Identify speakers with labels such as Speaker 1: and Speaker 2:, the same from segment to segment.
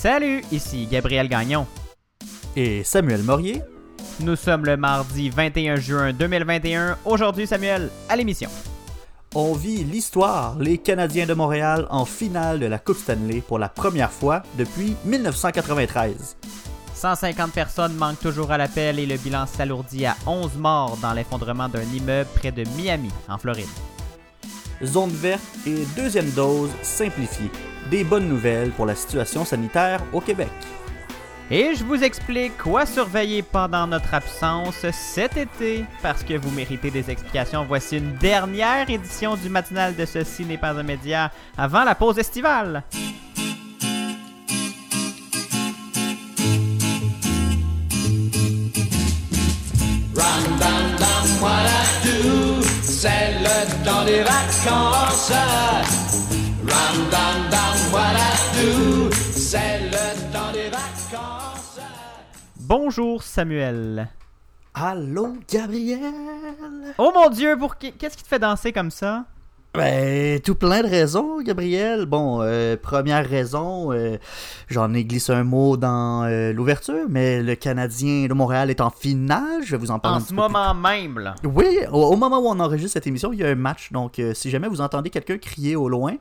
Speaker 1: Salut, ici Gabriel Gagnon.
Speaker 2: Et Samuel Morier.
Speaker 1: Nous sommes le mardi 21 juin 2021. Aujourd'hui, Samuel, à l'émission.
Speaker 2: On vit l'histoire, les Canadiens de Montréal en finale de la Coupe Stanley pour la première fois depuis 1993.
Speaker 1: 150 personnes manquent toujours à l'appel et le bilan s'alourdit à 11 morts dans l'effondrement d'un immeuble près de Miami, en Floride.
Speaker 2: Zone verte et deuxième dose simplifiée. Des bonnes nouvelles pour la situation sanitaire au Québec.
Speaker 1: Et je vous explique quoi surveiller pendant notre absence cet été, parce que vous méritez des explications. Voici une dernière édition du matinal de Ceci n'est pas un média avant la pause estivale.
Speaker 3: C'est le temps des vacances. Ram, dam,
Speaker 1: Bonjour Samuel.
Speaker 2: Allô, Gabriel?
Speaker 1: Oh mon dieu, pour qu'est-ce qui te fait danser comme ça?
Speaker 2: Ben, tout plein de raisons, Gabriel. Bon, euh, première raison, euh, j'en ai glissé un mot dans euh, l'ouverture, mais le Canadien de Montréal est en finale. Je vais vous en parler
Speaker 1: En
Speaker 2: un
Speaker 1: ce
Speaker 2: plus
Speaker 1: moment même, là.
Speaker 2: Oui, au, au moment où on enregistre cette émission, il y a un match. Donc, euh, si jamais vous entendez quelqu'un crier au loin,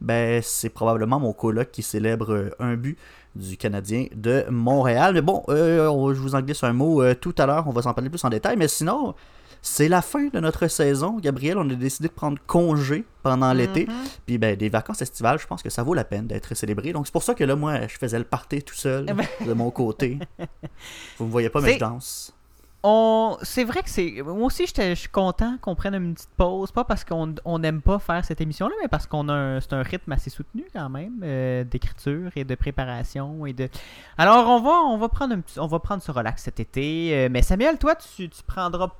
Speaker 2: ben, c'est probablement mon coloc qui célèbre euh, un but du Canadien de Montréal. Mais bon, euh, je vous en glisse un mot euh, tout à l'heure. On va s'en parler plus en détail. Mais sinon, c'est la fin de notre saison. Gabriel, on a décidé de prendre congé pendant l'été.
Speaker 1: Mhm.
Speaker 2: Puis, ben, des vacances estivales, je pense que ça vaut la peine d'être célébré. Donc, c'est pour ça que là, moi, je faisais le party tout seul
Speaker 1: Eh ben-
Speaker 2: de mon côté. Vous me voyez pas, mais je danse.
Speaker 1: On... C'est vrai que c'est. Moi aussi, je suis content qu'on prenne une petite pause. Pas parce qu'on on n'aime pas faire cette émission-là, mais parce qu'on a un... c'est un rythme assez soutenu quand même euh, d'écriture et de préparation. et de. Alors, on va, on va, prendre, on va prendre ce relax cet été. euh, mais Samuel, toi, tu, tu prendras.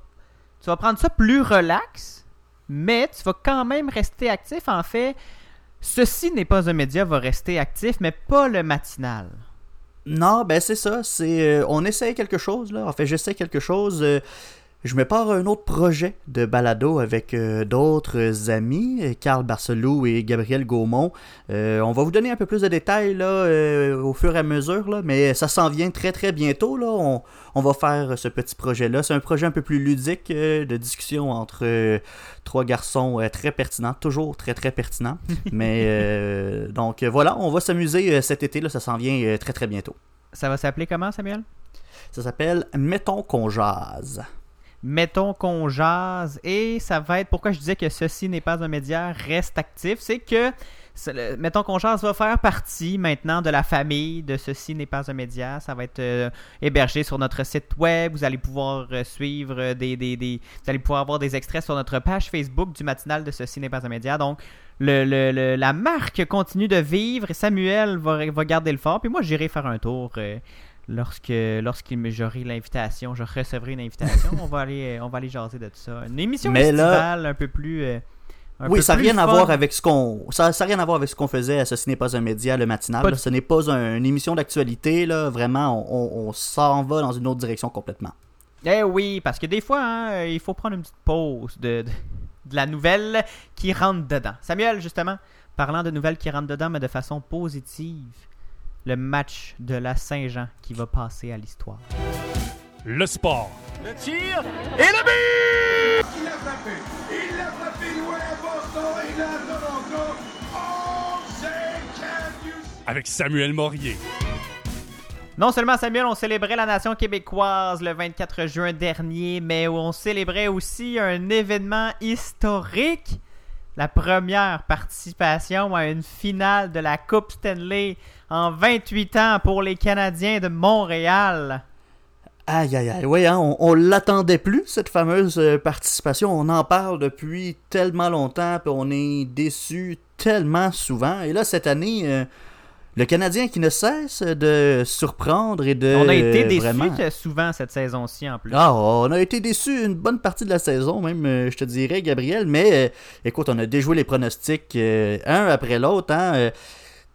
Speaker 1: Tu vas prendre ça plus relax, mais tu vas quand même rester actif. En fait, ceci n'est pas un média, va rester actif, mais pas le matinal.
Speaker 2: Non, ben c'est ça. C'est euh, on essaye quelque chose là. En fait, j'essaie quelque chose. Je me pars un autre projet de balado avec euh, d'autres amis, euh, Carl Barcelou et Gabriel Gaumont. Euh, on va vous donner un peu plus de détails là euh, au fur et à mesure là, mais ça s'en vient très très bientôt là. On, on va faire ce petit projet là. C'est un projet un peu plus ludique de discussion entre trois garçons très pertinents, toujours très très pertinents. mais donc voilà, on va s'amuser cet été là. Ça s'en vient très très bientôt.
Speaker 1: Ça va s'appeler comment, Samuel?
Speaker 2: Ça s'appelle Mettons qu'on jase.
Speaker 1: Mettons qu'on jase et ça va être pourquoi je disais que ceci n'est pas un média reste actif c'est que mettons qu'on jase va faire partie maintenant de la famille de ceci n'est pas un média. Ça va être euh, hébergé sur notre site web. Vous allez pouvoir euh, suivre des, des, des- vous allez pouvoir avoir des extraits sur notre page Facebook du matinal de ceci n'est pas un média. Donc le, le- la marque continue de vivre. Samuel va, va garder le fort. Puis moi j'irai faire un tour euh, lorsque lorsqu'il me j'aurai l'invitation, je recevrai une invitation, on va aller on va aller jaser de tout ça. Une émission
Speaker 2: Mais là-
Speaker 1: un peu plus euh, un
Speaker 2: oui,
Speaker 1: peu
Speaker 2: ça n'a rien à voir avec ce qu'on ça, ça a rien à voir avec ce qu'on faisait à Ceci n'est pas un média le matinal. Là. Ce n'est pas un- une émission d'actualité là, vraiment on, on- on s'en va dans une autre direction complètement.
Speaker 1: Eh oui, parce que des fois hein, euh, il faut prendre une petite pause de, de, de la nouvelle qui rentre dedans. Samuel justement, parlant de nouvelles qui rentrent dedans mais de façon positive, le match de la Saint-Jean qui va passer à l'histoire.
Speaker 4: Le sport.
Speaker 5: Il l'a frappé. Il l'a frappé loin à Boston et là à Toronto. Oh,
Speaker 4: Avec Samuel Morier.
Speaker 1: Non seulement Samuel, on célébrait la nation québécoise le 24 juin dernier, mais on célébrait aussi un événement historique. La première participation à une finale de la Coupe Stanley en 28 ans pour les Canadiens de Montréal.
Speaker 2: Aïe aïe aïe, oui, hein, on, on l'attendait plus cette fameuse euh, participation. On en parle depuis tellement longtemps, puis on est déçu tellement souvent. Et là cette année, euh, le Canadien qui ne cesse de surprendre et de
Speaker 1: On a été
Speaker 2: euh,
Speaker 1: déçus
Speaker 2: vraiment-
Speaker 1: souvent cette saison-ci en plus.
Speaker 2: Ah, on a été déçus une bonne partie de la saison, même, euh, je te dirais, Gabriel. Mais euh, écoute, on a déjoué les pronostics un après l'autre. Hein,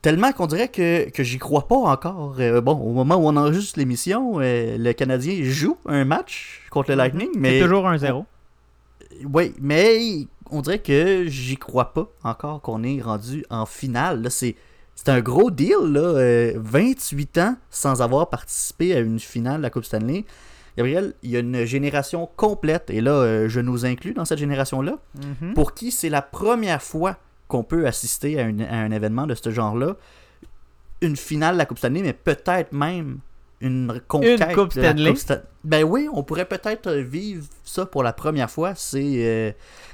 Speaker 2: tellement qu'on dirait que, que j'y crois pas encore. Euh, bon, au moment où on enregistre l'émission, euh, le Canadien joue un match contre le Lightning. Mais
Speaker 1: Mhm. C'est toujours un zéro.
Speaker 2: oui, mais on dirait que j'y crois pas encore qu'on est rendu en finale. C'est c'est un gros deal, là. euh, 28 ans sans avoir participé à une finale de la Coupe Stanley. Gabriel, il y a une génération complète, et là, euh, je nous inclus dans cette génération-là,
Speaker 1: Mhm.
Speaker 2: pour qui c'est la première fois qu'on peut assister à, une- à un événement de ce genre-là. Une finale de la Coupe Stanley, mais peut-être même une conquête
Speaker 1: Une Coupe
Speaker 2: de la
Speaker 1: Stanley?
Speaker 2: Coupe Stan- Ben oui, on pourrait peut-être vivre ça pour la première fois. C'est euh,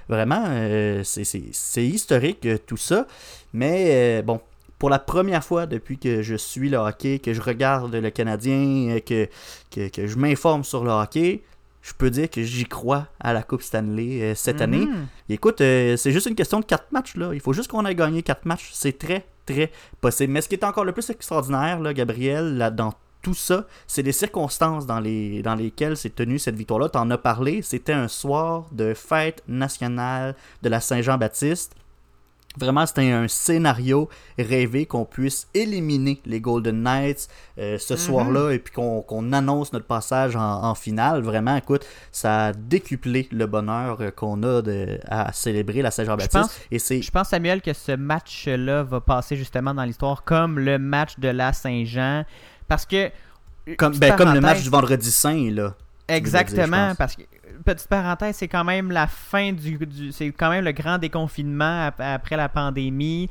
Speaker 2: vraiment, euh, c'est- historique euh, tout ça. Mais euh, bon, pour la première fois depuis que je suis le hockey, que je regarde le Canadien, que, que, que je m'informe sur le hockey, je peux dire que j'y crois à la Coupe Stanley euh, cette année.
Speaker 1: Mhm.
Speaker 2: Écoute, euh, c'est juste une question de 4 matchs. Là. Il faut juste qu'on ait gagné 4 matchs. C'est très, très possible. Mais ce qui est encore le plus extraordinaire, là, Gabriel, là, dans tout ça, c'est les circonstances dans, les, dans lesquelles s'est tenue cette victoire-là. Tu en as parlé. C'était un soir de fête nationale de la Saint-Jean-Baptiste. Vraiment, c'était un scénario rêvé qu'on puisse éliminer les Golden Knights euh, ce soir-là et puis qu'on annonce notre passage en, en finale. Vraiment, écoute, ça a décuplé le bonheur euh, qu'on a de, à célébrer la
Speaker 1: Je
Speaker 2: Saint-Jean-Baptiste. c'est
Speaker 1: Je pense, Samuel, que ce match-là va passer justement dans l'histoire comme le match de la Saint-Jean. Parce que.
Speaker 2: comme, ben, comme le match du vendredi saint, là.
Speaker 1: Exactement,
Speaker 2: je
Speaker 1: parce que petite parenthèse, c'est quand même la fin du, c'est quand même le grand déconfinement ap- après la pandémie.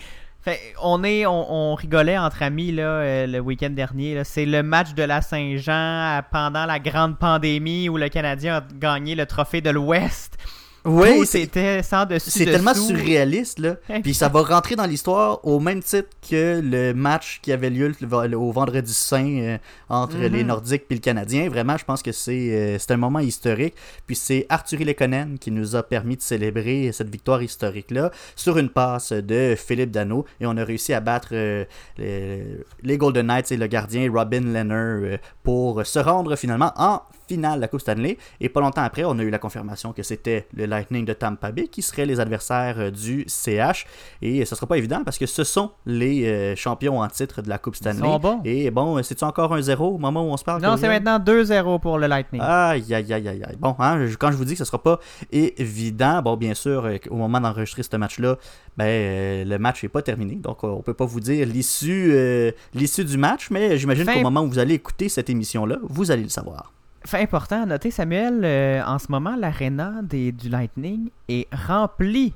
Speaker 1: On est, on, rigolait entre amis là euh, le week-end dernier. C'est le match de la Saint-Jean euh, pendant la grande pandémie où le Canadien a gagné le trophée de l'Ouest.
Speaker 2: Oui,
Speaker 1: c'était sans dessus
Speaker 2: c'est tellement surréaliste, là. Puis ça va rentrer dans l'histoire au même titre que le match qui avait lieu au vendredi saint euh, entre
Speaker 1: Mhm.
Speaker 2: les Nordiques et le Canadien. Vraiment, je pense que c'est euh, un moment historique. Puis c'est Arthur Lekonen qui nous a permis de célébrer cette victoire historique-là sur une passe de Philippe Dano. Et on a réussi à battre euh, les, les Golden Knights et le gardien Robin Lehner euh, pour se rendre finalement en finale de la Coupe Stanley. Et pas longtemps après, on a eu la confirmation que c'était le Lightning de Tampa Bay qui seraient les adversaires euh, du CH. Et ce sera pas évident parce que ce sont les euh, champions en titre de la Coupe Stanley.
Speaker 1: sont bons.
Speaker 2: Et bon, c'est-tu encore un zéro au moment où on se parle
Speaker 1: Non, c'est maintenant 2-0 pour le Lightning.
Speaker 2: Aïe, aïe, aïe, aïe. Bon, hein, quand je vous dis que ce sera pas évident, bon, bien sûr, euh, au moment d'enregistrer ce match-là, ben, euh, le match n'est pas terminé. Donc, euh, on peut pas vous dire l'issue euh, l'issue du match, mais j'imagine qu'au moment où vous allez écouter cette émission-là, vous allez le savoir.
Speaker 1: Fait important à noter, Samuel, euh, en ce moment, l'aréna des- du Lightning est remplie.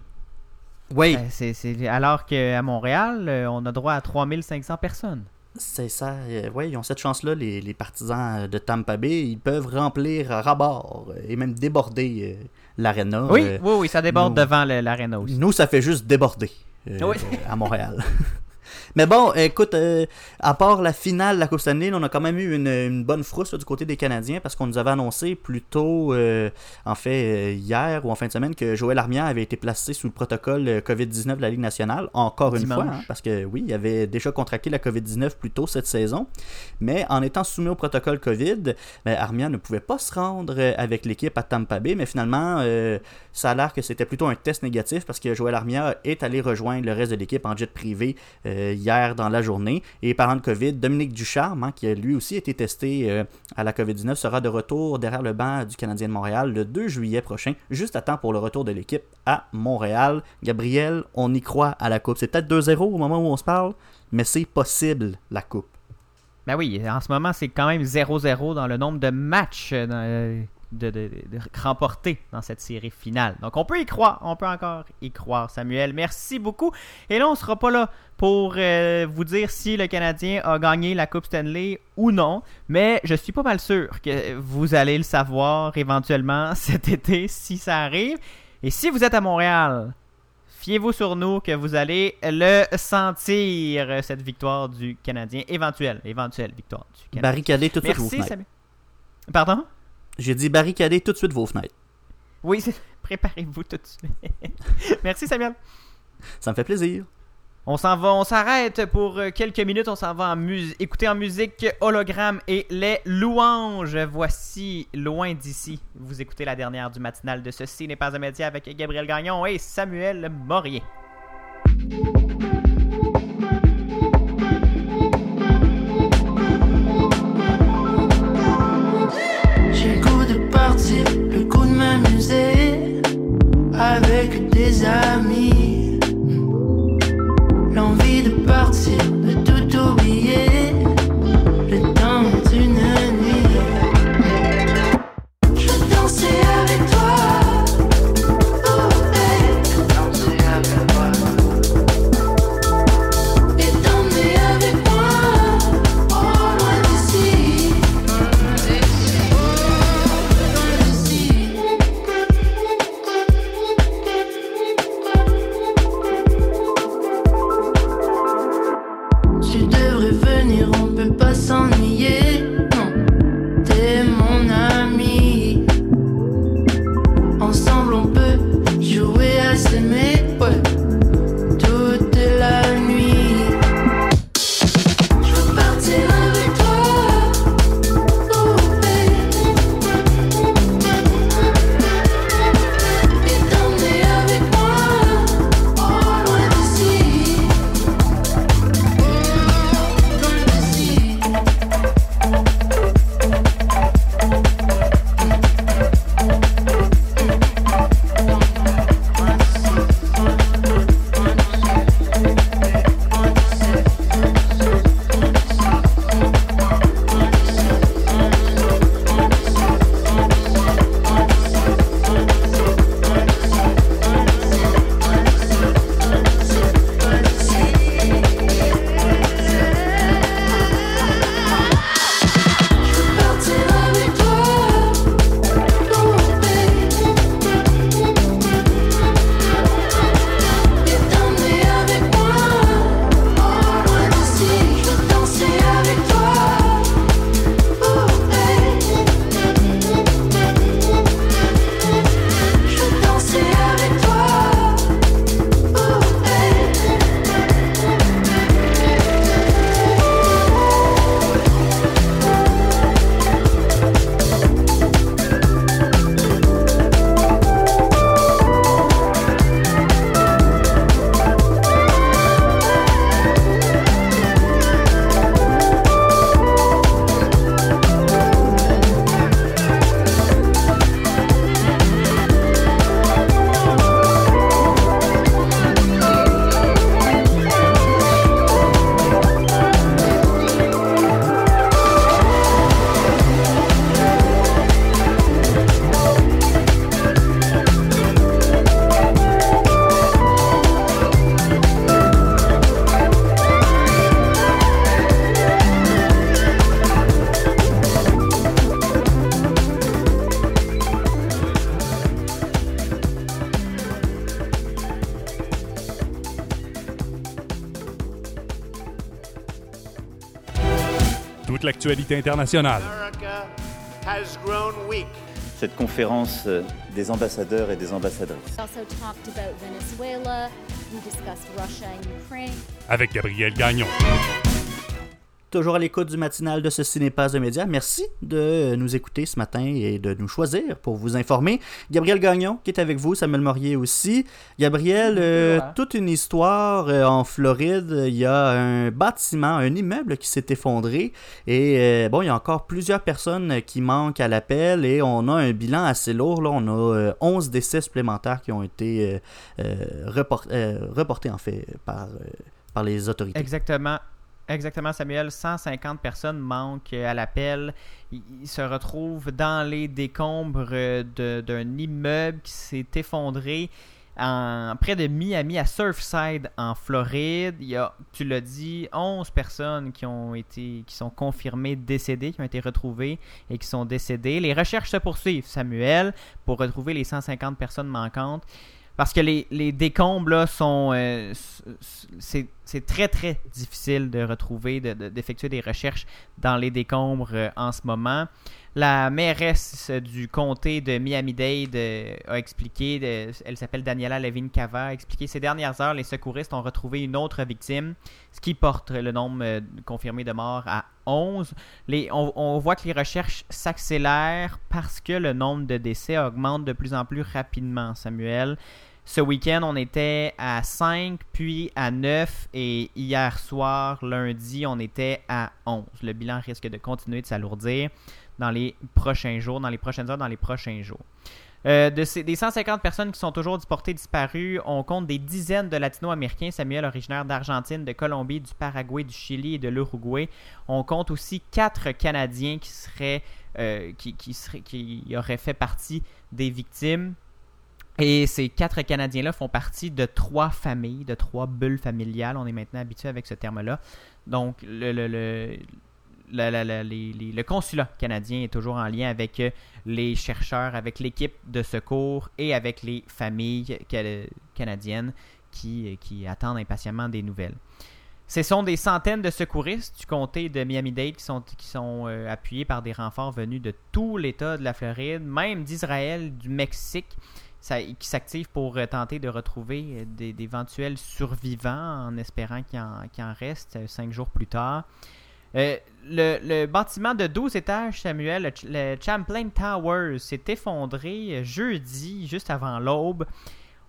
Speaker 2: Oui,
Speaker 1: Euh, c'est- c'est- alors qu'à Montréal, euh, on a droit à 3500 personnes.
Speaker 2: c'est ça. euh, ouais, ils ont cette chance-là, les, les partisans de Tampa Bay. Ils peuvent remplir à rabord et même déborder l'aréna.
Speaker 1: Oui, oui, oui, ça déborde
Speaker 2: nous-
Speaker 1: devant l'aréna aussi.
Speaker 2: Nous, ça fait juste déborder
Speaker 1: Oui.
Speaker 2: à Montréal. Mais bon, écoute, euh, à part la finale de la Coupe Stanley, on a quand même eu une, une bonne frousse là, du côté des Canadiens parce qu'on nous avait annoncé plus tôt, euh, en fait, euh, hier ou en fin de semaine, que Joël Armia avait été placé sous le protocole euh, COVID-19 de la Ligue nationale, encore une fois, hein, parce que oui, il avait déjà contracté la COVID-19 plus tôt cette saison. Mais en étant soumis au protocole COVID, ben, Armia ne pouvait pas se rendre avec l'équipe à Tampa Bay, mais finalement, euh, ça a l'air que c'était plutôt un test négatif parce que Joël Armia est allé rejoindre le reste de l'équipe en jet privé euh, hier dans la journée. Et parlant de COVID, Dominique Ducharme, hein, qui a lui aussi été testé euh, à la COVID-19, sera de retour derrière le banc du Canadien de Montréal le 2 juillet prochain, juste à temps pour le retour de l'équipe à Montréal. Gabriel, on y croit à la Coupe. C'est peut-être 2-0 au moment où on se parle, mais c'est possible, la Coupe.
Speaker 1: Ben oui, en ce moment, c'est quand même 0-0 dans le nombre de matchs euh, de, de- de- remportés dans cette série finale. Donc, on peut y croire. On peut encore y croire, Samuel. Merci beaucoup. Et là, on sera pas là pour euh, vous dire si le Canadien a gagné la Coupe Stanley ou non. Mais je suis pas mal sûr que vous allez le savoir éventuellement cet été si ça arrive. Et si vous êtes à Montréal, fiez-vous sur nous que vous allez le sentir, cette victoire du Canadien. Éventuelle, éventuelle victoire du Canadien.
Speaker 2: Barricadez tout de suite vos
Speaker 1: Merci. Samuel. Pardon?
Speaker 2: J'ai dit barricadez tout de suite vos fenêtres.
Speaker 1: Oui, préparez-vous tout de suite. Merci, Samuel.
Speaker 2: Ça me fait plaisir.
Speaker 1: On s'en va, on s'arrête pour euh, quelques minutes. On s'en va en mus- écouter en musique Hologramme et les louanges. Voici Loin d'ici. Vous écoutez la dernière du matinal de Ceci n'est pas un média avec Gabriel Gagnon et Samuel Morier.
Speaker 6: De partir, le goût de m'amuser avec des amis.
Speaker 4: L'actualité internationale.
Speaker 7: America has grown weak.
Speaker 8: cette conférence euh, des ambassadeurs et des ambassadrices.
Speaker 9: We also talked about Venezuela. We discussed Russia and Ukraine.
Speaker 4: Avec Gabriel Gagnon.
Speaker 2: Toujours à l'écoute du matinal de Ceci n'est pas un média. Merci de nous écouter ce matin et de nous choisir pour vous informer. Gabriel Gagnon qui est avec vous, Samuel Morier aussi. Gabriel, euh, toute une histoire euh, en Floride. Il y a un bâtiment, un immeuble qui s'est effondré. Et euh, bon, il y a encore plusieurs personnes qui manquent à l'appel et on a un bilan assez lourd. Là. On a euh, 11 décès supplémentaires qui ont été report- reportés en fait par, par les autorités.
Speaker 1: Exactement. Exactement, Samuel. 150 personnes manquent à l'appel. Ils se retrouvent dans les décombres d'un immeuble qui s'est effondré en, près de Miami, à Surfside, en Floride. Il y a, tu l'as dit, 11 personnes qui ont été, qui sont confirmées décédées, qui ont été retrouvées et qui sont décédées. Les recherches se poursuivent, Samuel, pour retrouver les 150 personnes manquantes. Parce que les, les décombres là, sont. euh, c'est très très difficile de retrouver, de- de- d'effectuer des recherches dans les décombres euh, en ce moment. La mairesse du comté de Miami-Dade euh, a expliqué, de- elle s'appelle Daniela Levine Cava, a expliqué ces dernières heures, les secouristes ont retrouvé une autre victime, ce qui porte le nombre euh, confirmé de morts à 11. Les, on, on voit que les recherches s'accélèrent parce que le nombre de décès augmente de plus en plus rapidement, Samuel. Ce week-end, on était à 5, puis à 9, et hier soir, lundi, on était à 11. Le bilan risque de continuer de s'alourdir dans les prochains jours, dans les prochaines heures, dans les prochains jours. Euh, de ces, des 150 personnes qui sont toujours portées disparues, on compte des dizaines de latino-américains, Samuel, originaire d'Argentine, de Colombie, du Paraguay, du Chili et de l'Uruguay. On compte aussi quatre Canadiens qui seraient, euh, qui, qui seraient, qui auraient fait partie des victimes. Et ces quatre Canadiens-là font partie de trois familles, de trois bulles familiales. On est maintenant habitué avec ce terme-là. Donc, le, le, le, le consulat canadien est toujours en lien avec euh, les chercheurs, avec l'équipe de secours et avec les familles ca- canadiennes qui, qui attendent impatiemment des nouvelles. Ce sont des centaines de secouristes du comté de Miami-Dade qui sont, qui sont euh, appuyés par des renforts venus de tout l'État de la Floride, même d'Israël, du Mexique, qui s'activent pour euh, tenter de retrouver euh, d'éventuels survivants en espérant qu'il en, reste euh, cinq jours plus tard. Le, bâtiment de 12 étages, Samuel, le, Ch- le Champlain Towers, s'est effondré jeudi, juste avant l'aube.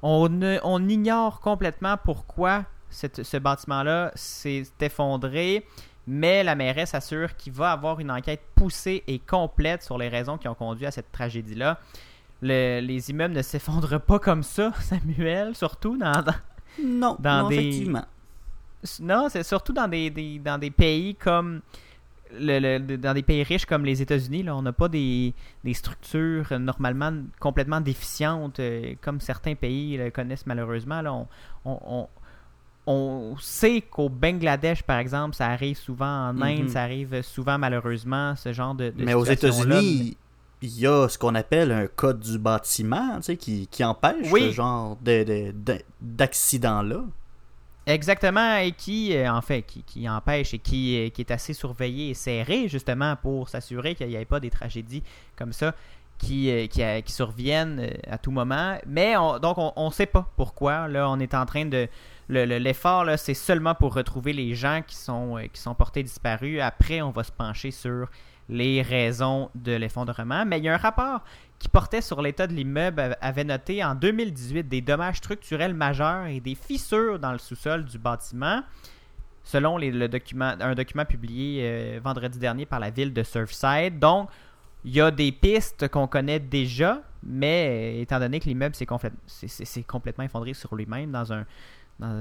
Speaker 1: On, ignore complètement pourquoi ce bâtiment-là s'est effondré, mais la mairesse assure qu'il va avoir une enquête poussée et complète sur les raisons qui ont conduit à cette tragédie-là. Le- les immeubles ne s'effondrent pas comme ça, Samuel, surtout dans, dans-
Speaker 2: Non,
Speaker 1: Dans
Speaker 2: non,
Speaker 1: des-
Speaker 2: effectivement.
Speaker 1: non, c'est surtout dans des, des- dans des pays comme le- le- dans des pays riches comme les États-Unis, là, on n'a pas des, des structures normalement complètement déficientes euh, comme certains pays le connaissent malheureusement. Là, on, on- on- on sait qu'au Bangladesh, par exemple, ça arrive souvent en Inde,
Speaker 2: Mhm.
Speaker 1: ça arrive souvent malheureusement, ce genre de, de
Speaker 2: Mais aux. États-Unis, il y a ce qu'on appelle un code du bâtiment, tu sais, qui, qui empêche
Speaker 1: Oui.
Speaker 2: ce genre de- de- de- d'accident-là.
Speaker 1: Exactement, et qui, euh, en fait, qui, qui empêche et qui, euh, qui est assez surveillé et serré, justement, pour s'assurer qu'il n'y ait pas des tragédies comme ça qui, euh, qui, qui surviennent à tout moment. Mais on- donc, on ne sait pas pourquoi. Là, on est en train de. le- le- L'effort, là, c'est seulement pour retrouver les gens qui sont, qui sont portés disparus. Après, on va se pencher sur les raisons de l'effondrement. Mais il y a un rapport qui portait sur l'état de l'immeuble av- avait noté en 2018 des dommages structurels majeurs et des fissures dans le sous-sol du bâtiment, selon le document, un document publié euh, vendredi dernier par la ville de Surfside. Donc, il y a des pistes qu'on connaît déjà, mais euh, étant donné que l'immeuble s'est complètement effondré sur lui-même, dans un,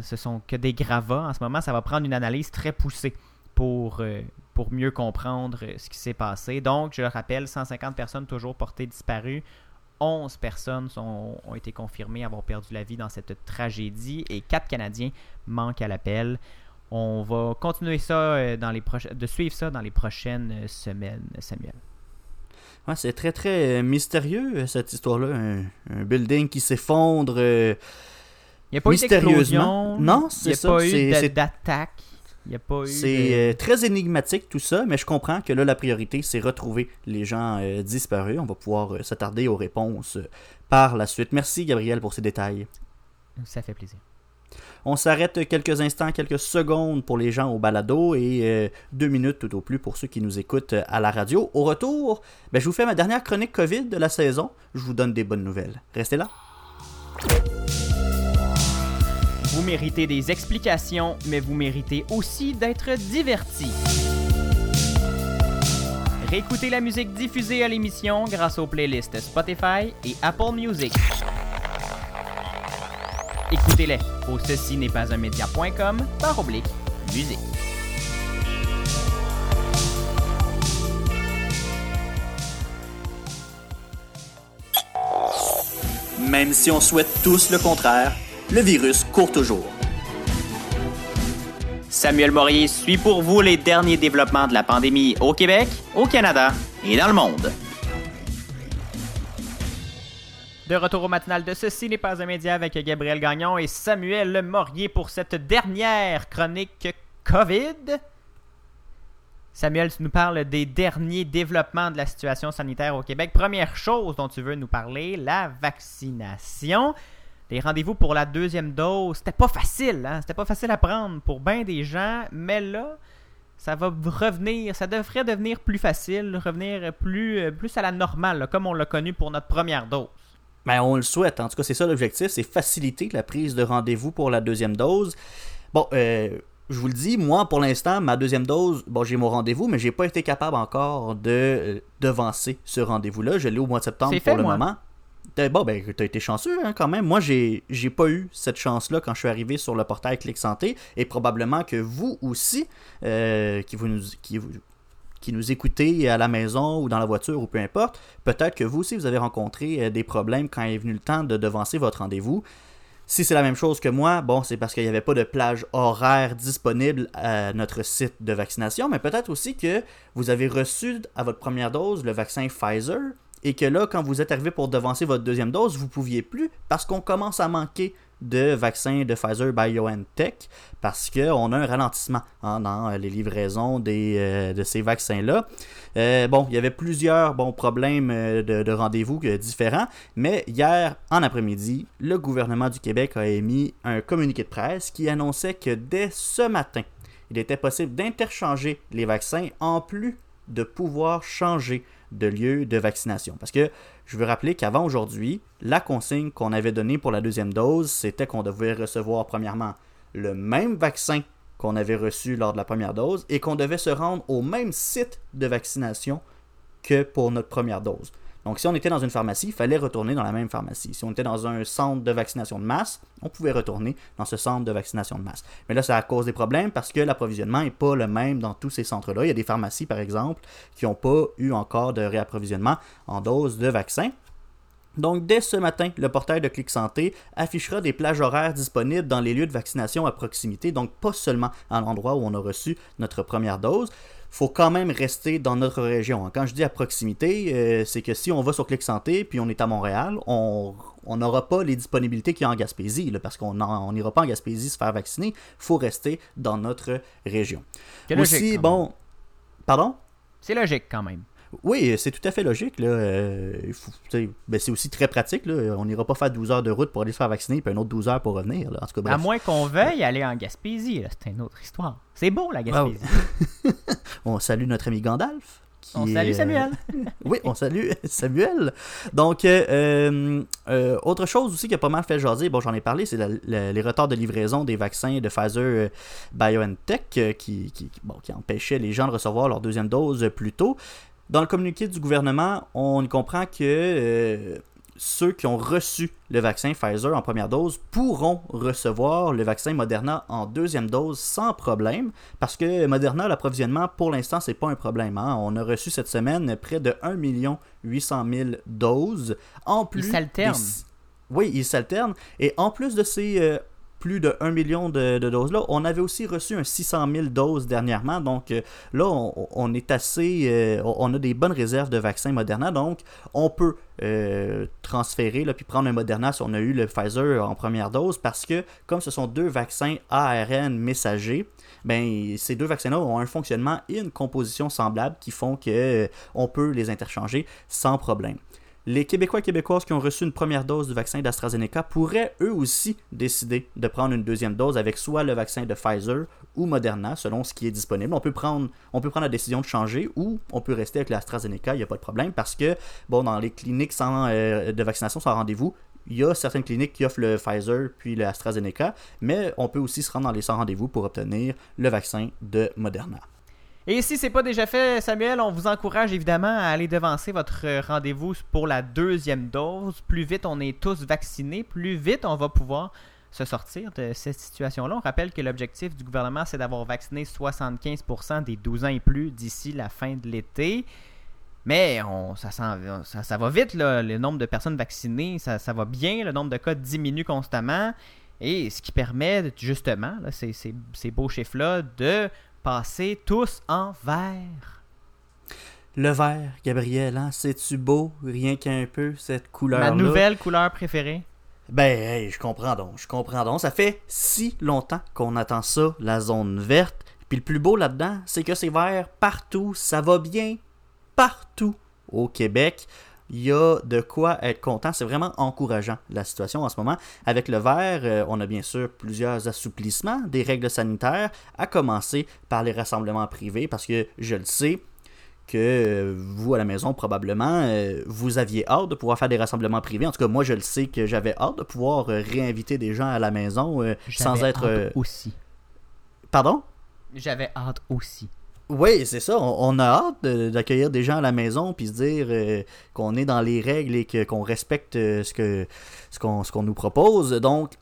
Speaker 1: ce sont que des gravats en ce moment, ça va prendre une analyse très poussée pour, euh, pour mieux comprendre euh, ce qui s'est passé. Donc, je le rappelle, 150 personnes toujours portées disparues. 11 personnes sont- ont été confirmées avoir perdu la vie dans cette tragédie et 4 Canadiens manquent à l'appel. On va continuer ça euh, dans les proches- de suivre ça dans les prochaines semaines, Samuel.
Speaker 2: Ouais, c'est très très mystérieux cette histoire-là. Un, un building qui s'effondre. euh,
Speaker 1: Il n'y a pas eu
Speaker 2: Mystérieusement. Non, c'est ça,
Speaker 1: d'attaque. Il n'y a pas eu.
Speaker 2: C'est
Speaker 1: de-
Speaker 2: euh, très énigmatique tout ça, mais je comprends que là, la priorité, c'est retrouver les gens euh, disparus. On va pouvoir euh, s'attarder aux réponses euh, par la suite. Merci, Gabriel, pour ces détails.
Speaker 1: Ça fait plaisir.
Speaker 2: On s'arrête quelques instants, quelques secondes pour les gens au balado et deux minutes tout au plus pour ceux qui nous écoutent à la radio. Au retour, ben, je vous fais ma dernière chronique COVID de la saison. Je vous donne des bonnes nouvelles. Restez là.
Speaker 1: Vous méritez des explications, mais vous méritez aussi d'être diverti. Réécoutez la musique diffusée à l'émission grâce aux playlists Spotify et Apple Music. Écoutez-les au ceci n'est pas un média.com par oblique musique.
Speaker 2: Même si on souhaite tous le contraire, le virus court toujours.
Speaker 1: Samuel Morier suit pour vous les derniers développements de la pandémie au Québec, au Canada et dans le monde. De retour au matinal de Ceci n'est pas un média avec Gabriel Gagnon et Samuel Morier pour cette dernière chronique COVID. Samuel, tu nous parles des derniers développements de la situation sanitaire au Québec. Première chose dont tu veux nous parler, la vaccination. Les rendez-vous pour la deuxième dose, c'était pas facile, hein? C'était pas facile à prendre pour bien des gens, mais là, ça va revenir, ça devrait devenir plus facile, revenir plus, euh, plus à la normale, là, comme on l'a connu pour notre première dose.
Speaker 2: Ben, on le souhaite. En tout cas, c'est ça l'objectif, c'est faciliter la prise de rendez-vous pour la deuxième dose. Bon, euh, je vous le dis, moi, pour l'instant, ma deuxième dose, bon, j'ai mon rendez-vous, mais j'ai pas été capable encore de euh, devancer ce rendez-vous-là. Je l'ai au mois de septembre pour
Speaker 1: fait,
Speaker 2: le
Speaker 1: moi.
Speaker 2: moment. Bon, ben, t'as été chanceux hein, quand même. Moi, j'ai j'ai pas eu cette chance-là quand je suis arrivé sur le portail Clic Santé. Et probablement que vous aussi, euh, qui, vous nous, qui, vous- qui nous écoutez à la maison ou dans la voiture ou peu importe, peut-être que vous aussi, vous avez rencontré euh, des problèmes quand est venu le temps de devancer votre rendez-vous. Si c'est la même chose que moi, bon, c'est parce qu'il n'y avait pas de plage horaire disponible à notre site de vaccination, mais peut-être aussi que vous avez reçu à votre première dose le vaccin Pfizer et que là, quand vous êtes arrivé pour devancer votre deuxième dose, vous pouviez plus parce qu'on commence à manquer de vaccins de Pfizer BioNTech parce qu'on a un ralentissement dans les livraisons des, euh, de ces vaccins-là. Euh, bon, il y avait plusieurs bons problèmes euh, de, de rendez-vous euh, différents, mais hier en après-midi, le gouvernement du Québec a émis un communiqué de presse qui annonçait que dès ce matin, il était possible d'interchanger les vaccins en plus de pouvoir changer de lieu de vaccination. Parce que je veux rappeler qu'avant aujourd'hui, la consigne qu'on avait donnée pour la deuxième dose, c'était qu'on devait recevoir premièrement le même vaccin qu'on avait reçu lors de la première dose et qu'on devait se rendre au même site de vaccination que pour notre première dose. Donc, si on était dans une pharmacie, il fallait retourner dans la même pharmacie. Si on était dans un centre de vaccination de masse, on pouvait retourner dans ce centre de vaccination de masse. Mais là, ça cause des problèmes parce que l'approvisionnement n'est pas le même dans tous ces centres-là. Il y a des pharmacies, par exemple, qui n'ont pas eu encore de réapprovisionnement en doses de vaccins. Donc, dès ce matin, le portail de Clic Santé affichera des plages horaires disponibles dans les lieux de vaccination à proximité, donc pas seulement à l'endroit où on a reçu notre première dose. Faut quand même rester dans notre région. Quand je dis à proximité, euh, c'est que si on va sur Clic Santé puis on est à Montréal, on on n'aura pas les disponibilités qu'il y a en Gaspésie, là, parce qu'on on n'ira pas en Gaspésie se faire vacciner. Il faut rester dans notre région.
Speaker 1: Logique,
Speaker 2: Aussi, bon. Pardon?
Speaker 1: C'est logique quand même.
Speaker 2: Oui, c'est tout à fait logique. Là. Euh, faut- ben, c'est aussi très pratique. Là. On n'ira pas faire 12 heures de route pour aller se faire vacciner, puis un autre 12 heures pour revenir. là. En tout cas, bref.
Speaker 1: À moins qu'on veuille aller en Gaspésie, c'est une autre histoire. C'est beau la Gaspésie.
Speaker 2: On salue notre ami Gandalf.
Speaker 1: On
Speaker 2: est,
Speaker 1: salue
Speaker 2: euh,
Speaker 1: Samuel.
Speaker 2: oui, on salue Samuel. Donc, euh, autre chose aussi qui a pas mal fait jaser, bon, j'en ai parlé, c'est les retards de livraison des vaccins de Pfizer BioNTech qui, qui, bon, qui empêchaient les gens de recevoir leur deuxième dose plus tôt. Dans le communiqué du gouvernement, on comprend que euh, ceux qui ont reçu le vaccin Pfizer en première dose pourront recevoir le vaccin Moderna en deuxième dose sans problème, parce que Moderna, l'approvisionnement, pour l'instant, c'est pas un problème. hein. On a reçu cette semaine près de 1 800 000 doses. En plus
Speaker 1: s'alternent.
Speaker 2: des- Oui, ils s'alternent. Et en plus de ces euh, plus de 1 million de, de doses-là, on avait aussi reçu un 600 000 doses dernièrement. Donc euh, là, on, est assez... euh, on a des bonnes réserves de vaccins Moderna. Donc, on peut euh, transférer, là, puis prendre un Moderna si on a eu le Pfizer en première dose, parce que comme ce sont deux vaccins ARN messagers, ben, ces deux vaccins-là ont un fonctionnement et une composition semblable qui font que on peut les interchanger sans problème. Les Québécois et Québécoises qui ont reçu une première dose du vaccin d'AstraZeneca pourraient eux aussi décider de prendre une deuxième dose avec soit le vaccin de Pfizer ou Moderna, selon ce qui est disponible. On peut prendre, la décision de changer ou on peut rester avec l'AstraZeneca, il n'y a pas de problème parce que, bon, dans les cliniques euh, de vaccination sans rendez-vous, il y a certaines cliniques qui offrent le Pfizer puis le AstraZeneca, mais on peut aussi se rendre dans les sans rendez-vous pour obtenir le vaccin de Moderna.
Speaker 1: Et si c'est pas déjà fait, Samuel, on vous encourage évidemment à aller devancer votre euh, rendez-vous pour la deuxième dose. Plus vite on est tous vaccinés, plus vite on va pouvoir se sortir de cette situation-là. On rappelle que l'objectif du gouvernement, c'est d'avoir vacciné 75% des 12 ans et plus d'ici la fin de l'été. Mais ça, va vite, là. le nombre de personnes vaccinées, ça, va bien, le nombre de cas diminue constamment. Et ce qui permet justement, là, ces, ces- ces beaux chiffres-là, de passer tous en vert.
Speaker 2: Le vert, Gabriel, hein, c'est-tu beau, rien qu'un peu, cette couleur-là?
Speaker 1: Ma nouvelle couleur préférée.
Speaker 2: Ben, hey, je comprends donc, je comprends donc. Ça fait si longtemps qu'on attend ça, la zone verte. Puis le plus beau là-dedans, c'est que c'est vert partout, ça va bien partout au Québec. Il y a de quoi être content. C'est vraiment encourageant la situation en ce moment. Avec le vert, euh, on a bien sûr plusieurs assouplissements des règles sanitaires, à commencer par les rassemblements privés, parce que je le sais, que euh, vous à la maison probablement euh, vous aviez hâte de pouvoir faire des rassemblements privés. En tout cas, moi je le sais que j'avais hâte de pouvoir réinviter des gens à la maison sans être.
Speaker 1: hâte aussi.
Speaker 2: Pardon?
Speaker 1: J'avais hâte aussi.
Speaker 2: Oui, c'est ça. On, a hâte d'accueillir des gens à la maison puis se dire euh, qu'on est dans les règles et qu'on respecte euh, ce que ce qu'on nous propose. Donc,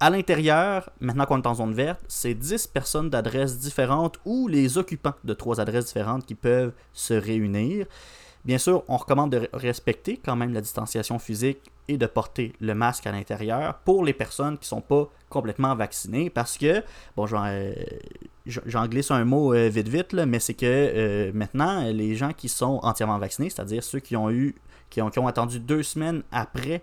Speaker 2: à l'intérieur, maintenant qu'on est en zone verte, c'est 10 personnes d'adresses différentes ou les occupants de trois adresses différentes qui peuvent se réunir. Bien sûr, on recommande de respecter quand même la distanciation physique et de porter le masque à l'intérieur pour les personnes qui ne sont pas complètement vaccinées parce que, bon, j'en euh, j'en glisse un mot euh, vite vite, là, mais c'est que euh, maintenant, les gens qui sont entièrement vaccinés, c'est-à-dire ceux qui ont eu qui ont, qui ont attendu deux semaines après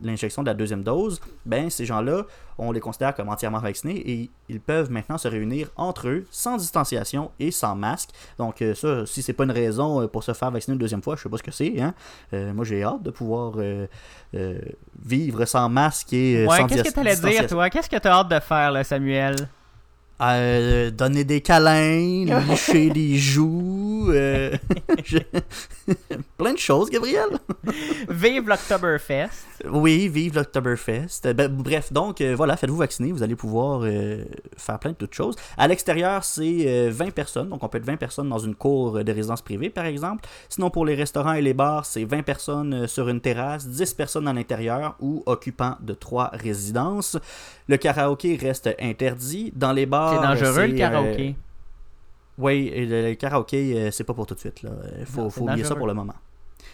Speaker 2: l'injection de la deuxième dose, ben ces gens-là, on les considère comme entièrement vaccinés et ils peuvent maintenant se réunir entre eux sans distanciation et sans masque. Donc euh, ça, si c'est pas une raison euh, pour se faire vacciner une deuxième fois, je sais pas ce que c'est. Hein? Euh, moi j'ai hâte de pouvoir euh, euh, vivre sans masque et
Speaker 1: Ouais,
Speaker 2: sans
Speaker 1: qu'est-ce que
Speaker 2: dis-
Speaker 1: t'allais dire, toi? Qu'est-ce que t'as hâte de faire, là, Samuel?
Speaker 2: Euh, donner des câlins, licher les joues, euh, je- plein de choses, Gabriel.
Speaker 1: Vive l'Octoberfest.
Speaker 2: Oui, vive l'Octoberfest. Ben, bref, donc euh, voilà, faites-vous vacciner, vous allez pouvoir euh, faire plein de toutes choses. À l'extérieur, c'est euh, 20 personnes, donc on peut être 20 personnes dans une cour de résidence privée, par exemple. Sinon, pour les restaurants et les bars, c'est 20 personnes sur une terrasse, 10 personnes à l'intérieur ou occupant de 3 résidences. Le karaoké reste interdit. Dans les bars,
Speaker 1: C'est dangereux, le
Speaker 2: c'est,
Speaker 1: karaoké?
Speaker 2: euh, oui, et le, le karaoké, euh, c'est pas pour tout de suite. Il faut,
Speaker 1: Non, c'est
Speaker 2: faut oublier ça pour le moment.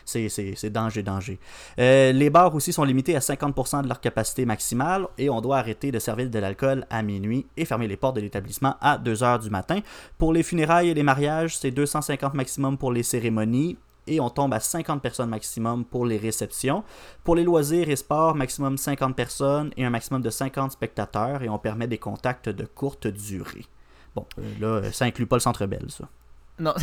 Speaker 2: C'est, danger, danger. Euh, les bars aussi sont limités à 50% de leur capacité maximale et on doit arrêter de servir de l'alcool à minuit et fermer les portes de l'établissement à 2h du matin. Pour les funérailles et les mariages, c'est 250 maximum pour les cérémonies et on tombe à 50 personnes maximum pour les réceptions. Pour les loisirs et sports, maximum 50 personnes et un maximum de 50 spectateurs et on permet des contacts de courte durée. Bon, euh, là, ça inclut pas le Centre Bell, ça.
Speaker 1: Non.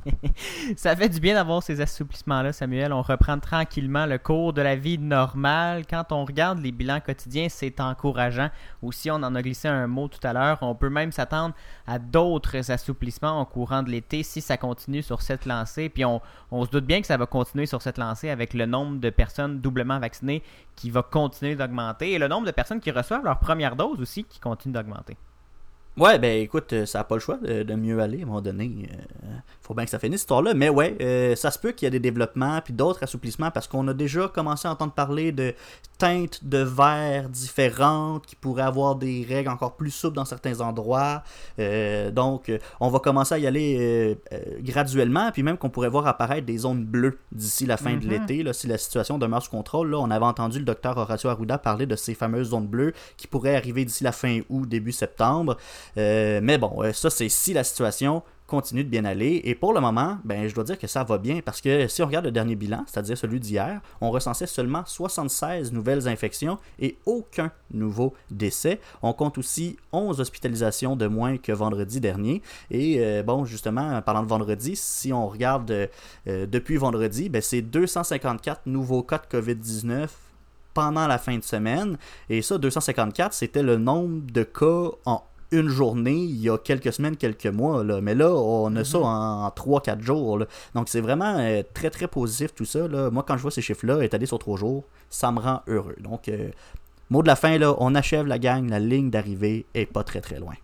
Speaker 1: ça fait du bien d'avoir ces assouplissements-là, Samuel. On reprend tranquillement le cours de la vie normale. Quand on regarde les bilans quotidiens, c'est encourageant. Aussi, on en a glissé un mot tout à l'heure. On peut même s'attendre à d'autres assouplissements au courant de l'été si ça continue sur cette lancée. Puis on se doute bien que ça va continuer sur cette lancée avec le nombre de personnes doublement vaccinées qui va continuer d'augmenter et le nombre de personnes qui reçoivent leur première dose aussi qui continue d'augmenter.
Speaker 2: Ouais, ben écoute, euh, ça n'a pas le choix de, de mieux aller à un moment donné. Euh, faut bien que ça finisse cette histoire-là. Mais ouais, euh, ça se peut qu'il y ait des développements puis d'autres assouplissements parce qu'on a déjà commencé à entendre parler de teintes de verre différentes qui pourraient avoir des règles encore plus souples dans certains endroits. Euh, donc, on va commencer à y aller graduellement. Puis même qu'on pourrait voir apparaître des zones bleues d'ici la fin de
Speaker 1: Mhm.
Speaker 2: l'été, si la situation demeure sous contrôle. Là, on avait entendu le docteur Horacio Arruda parler de ces fameuses zones bleues qui pourraient arriver d'ici la fin août, début septembre. Euh, mais bon, euh, ça c'est si la situation continue de bien aller. Et pour le moment, ben, je dois dire que ça va bien parce que si on regarde le dernier bilan, c'est-à-dire celui d'hier, on recensait seulement 76 nouvelles infections et aucun nouveau décès. On compte aussi 11 hospitalisations de moins que vendredi dernier. Et euh, bon, justement, en parlant de vendredi, si on regarde depuis vendredi, ben, c'est 254 nouveaux cas de COVID-19 pendant la fin de semaine. Et ça, 254, c'était le nombre de cas en une journée il y a quelques semaines, quelques mois. Là. Mais là, on a ça en, 3-4 jours. là. Donc c'est vraiment euh, très très positif tout ça. Là. Moi, quand je vois ces chiffres-là étalés sur 3 jours, ça me rend heureux. Donc, euh, mot de la fin, là, on achève la gang. La ligne d'arrivée est pas très très loin.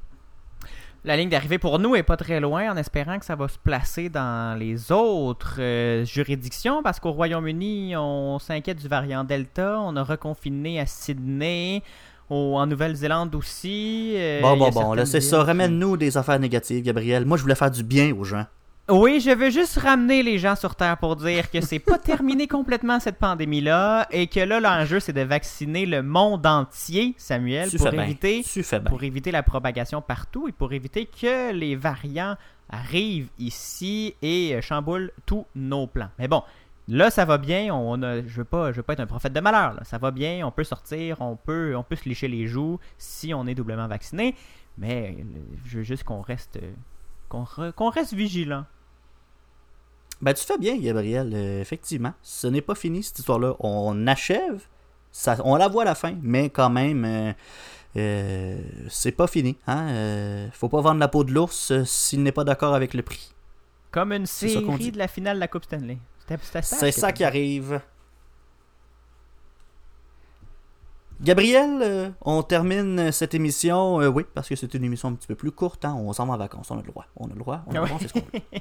Speaker 1: La ligne d'arrivée pour nous est pas très loin, en espérant que ça va se placer dans les autres euh, juridictions, parce qu'au Royaume-Uni, on s'inquiète du variant Delta, on a reconfiné à Sydney, au- en Nouvelle-Zélande aussi. euh,
Speaker 2: bon, bon, bon, là, c'est ça. Ramène-nous des affaires négatives, Gabriel. Moi, je voulais faire du bien aux gens.
Speaker 1: Oui, je veux juste ramener les gens sur Terre pour dire que c'est pas terminé complètement cette pandémie-là, et que là, l'enjeu, c'est de vacciner le monde entier, Samuel,
Speaker 2: Tu
Speaker 1: pour éviter pour éviter la propagation partout et pour éviter que les variants arrivent ici et chamboulent tous nos plans. Mais bon, là ça va bien, on a, je veux pas je veux pas être un prophète de malheur, là. ça va bien, on peut sortir, on peut on peut se lécher les joues si on est doublement vacciné, mais euh, je veux juste qu'on reste euh, qu'on re- qu'on reste vigilant.
Speaker 2: Ben, tu fais bien, Gabriel. Euh, effectivement, ce n'est pas fini cette histoire-là. On achève, ça, on la voit à la fin, mais quand même, euh, euh, c'est pas fini. Hein? Euh, faut pas vendre la peau de l'ours euh, s'il n'est pas d'accord avec le prix.
Speaker 1: Comme une série de la finale de la Coupe Stanley.
Speaker 2: C'est ça qui arrive. Gabriel, euh, on termine cette émission, euh, oui, parce que c'est une émission un petit peu plus courte, hein, on s'en va en vacances, on a le droit, on a le droit, on a le droit, on fait ce qu'on veut.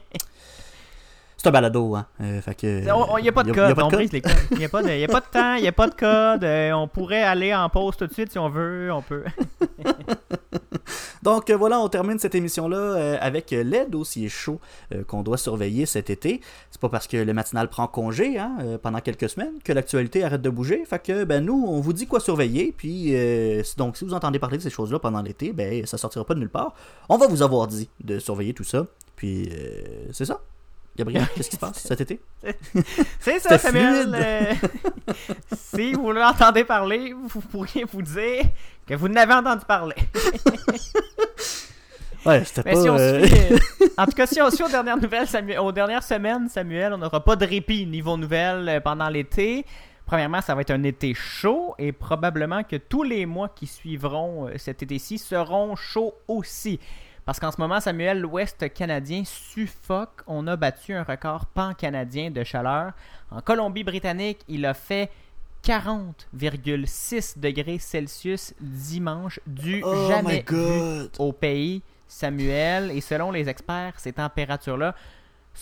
Speaker 2: C'est un balado, hein, euh, fait que...
Speaker 1: Il n'y a pas de code, on
Speaker 2: code?
Speaker 1: brise les codes. Il n'y a, pas de- temps, il n'y a pas de code. on pourrait aller en pause tout de suite si on veut, on peut.
Speaker 2: Donc euh, voilà, on termine cette émission-là euh, avec euh, les dossiers chauds qu'on doit surveiller cet été. C'est pas parce que le matinal prend congé hein, pendant quelques semaines que l'actualité arrête de bouger. Fait que ben nous, on vous dit quoi surveiller. Puis euh, donc si vous entendez parler de ces choses-là pendant l'été, ben ça sortira pas de nulle part. On va vous avoir dit de surveiller tout ça. Puis c'est ça. Gabriel, qu'est-ce qui se passe cet été?
Speaker 1: C'est ça, Samuel. euh, si vous l'entendez parler, vous pourriez vous dire que vous n'avez entendu parler.
Speaker 2: Ouais, c'était pas.
Speaker 1: si on
Speaker 2: euh,
Speaker 1: euh, en tout cas, si on fie aux dernières nouvelles, Samuel- aux dernières semaines, Samuel, on n'aura pas de répit niveau nouvelles euh, pendant l'été. Premièrement, ça va être un été chaud et probablement que tous les mois qui suivront euh, cet été-ci seront chauds aussi. Parce qu'en ce moment, Samuel, l'Ouest canadien suffoque. On a battu un record pan-canadien de chaleur. En Colombie-Britannique, il a fait 40,6 degrés Celsius dimanche, du
Speaker 2: Oh
Speaker 1: jamais vu au pays, Samuel. Et selon les experts, ces températures-là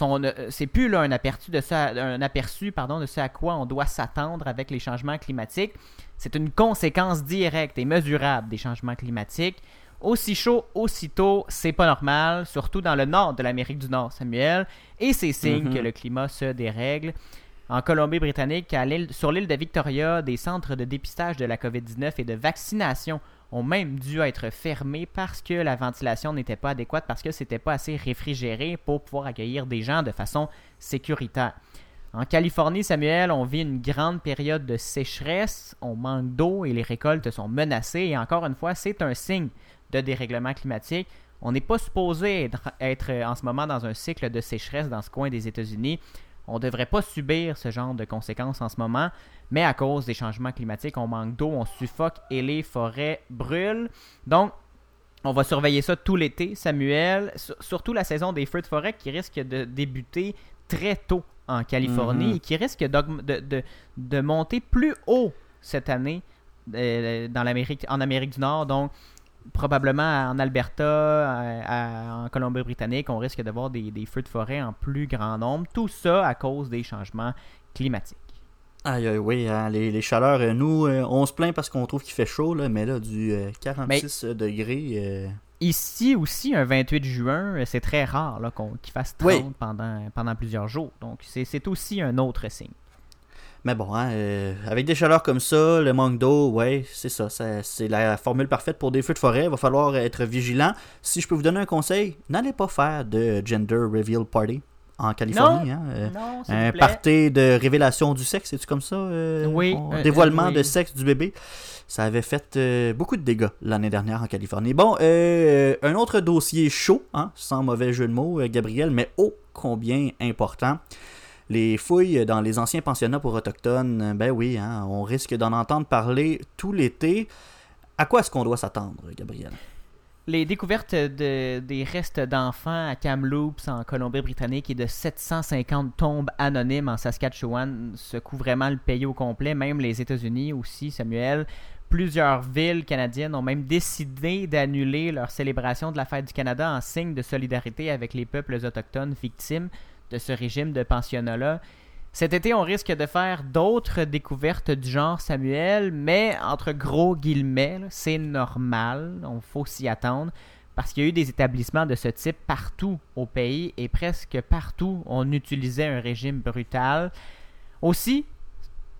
Speaker 1: euh, c'est plus là un aperçu de ce, un aperçu pardon de ce à quoi on doit s'attendre avec les changements climatiques. C'est une conséquence directe et mesurable des changements climatiques. Aussi chaud, aussitôt, c'est pas normal, surtout dans le nord de l'Amérique du Nord, Samuel. Et c'est signe
Speaker 2: Mhm.
Speaker 1: que le climat se dérègle. En Colombie-Britannique, sur l'île de Victoria, des centres de dépistage de la COVID-19 et de vaccination ont même dû être fermés parce que la ventilation n'était pas adéquate, parce que c'était pas assez réfrigéré pour pouvoir accueillir des gens de façon sécuritaire. En Californie, Samuel, on vit une grande période de sécheresse, on manque d'eau et les récoltes sont menacées. Et encore une fois, c'est un signe de dérèglement climatique. On n'est pas supposé être, être, euh, en ce moment dans un cycle de sécheresse dans ce coin des États-Unis. On ne devrait pas subir ce genre de conséquences en ce moment, mais à cause des changements climatiques, on manque d'eau, on suffoque et les forêts brûlent. Donc, on va surveiller ça tout l'été, Samuel. Sur- Surtout la saison des feux de forêt qui risque de débuter très tôt en Californie
Speaker 2: Mhm.
Speaker 1: et qui risque d'augm- de, de- de monter plus haut cette année euh, dans l'Amérique, en Amérique du Nord. Donc, probablement en Alberta, en Colombie-Britannique, on risque d'avoir des, des feux de forêt en plus grand nombre. Tout ça à cause des changements climatiques.
Speaker 2: Aïe, aïe, oui, hein, les, les chaleurs, euh, nous, euh, on se plaint parce qu'on trouve qu'il fait chaud, là, mais là, du euh, 46 degrés. euh,
Speaker 1: Ici aussi, un 28 juin, c'est très rare qu'il fasse 30
Speaker 2: Oui.
Speaker 1: pendant, pendant plusieurs jours. Donc, c'est aussi un autre signe.
Speaker 2: Mais bon, hein, euh, avec des chaleurs comme ça, le manque d'eau, ouais, c'est ça, ça- C'est la formule parfaite pour des feux de forêt. Il va falloir être vigilant. Si je peux vous donner un conseil, n'allez pas faire de gender reveal party en Californie. hein, euh,
Speaker 1: non,
Speaker 2: un
Speaker 1: vous plaît.
Speaker 2: party de révélation du sexe, c'est-tu comme ça? euh,
Speaker 1: Oui,
Speaker 2: on-
Speaker 1: euh,
Speaker 2: dévoilement
Speaker 1: oui.
Speaker 2: de sexe du bébé? Ça avait fait beaucoup de dégâts l'année dernière en Californie. Bon, euh, un autre dossier chaud, hein, sans mauvais jeu de mots, Gabriel, mais ô combien important. Les fouilles dans les anciens pensionnats pour autochtones, euh, ben oui, hein, on risque d'en entendre parler tout l'été. À quoi est-ce qu'on doit s'attendre, Gabriel?
Speaker 1: Les découvertes de- des restes d'enfants à Kamloops en Colombie-Britannique et de 750 tombes anonymes en Saskatchewan secouent vraiment le pays au complet, même les États-Unis aussi, Samuel. Plusieurs villes canadiennes ont même décidé d'annuler leur célébration de la fête du Canada en signe de solidarité avec les peuples autochtones victimes de ce régime de pensionnat-là. Cet été, on risque de faire d'autres découvertes du genre Samuel, mais entre gros guillemets, c'est normal, on faut s'y attendre, parce qu'il y a eu des établissements de ce type partout au pays et presque partout on utilisait un régime brutal. Aussi,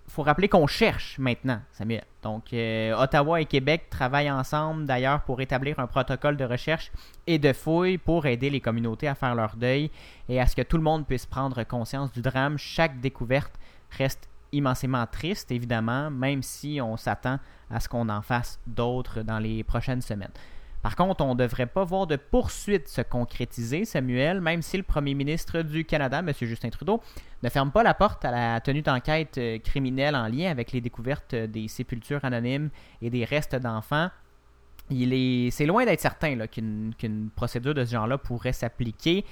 Speaker 1: faut rappeler qu'on cherche maintenant, Samuel. Donc, euh, Ottawa et Québec travaillent ensemble d'ailleurs pour établir un protocole de recherche et de fouille pour aider les communautés à faire leur deuil et à ce que tout le monde puisse prendre conscience du drame. Chaque découverte reste immensément triste, évidemment, même si on s'attend à ce qu'on en fasse d'autres dans les prochaines semaines. Par contre, on ne devrait pas voir de poursuite se concrétiser, Samuel, même si le premier ministre du Canada, M. Justin Trudeau, ne ferme pas la porte à la tenue d'enquête euh, criminelle en lien avec les découvertes euh, des sépultures anonymes et des restes d'enfants. Il est, c'est loin d'être certain qu'une procédure de ce genre-là pourrait s'appliquer.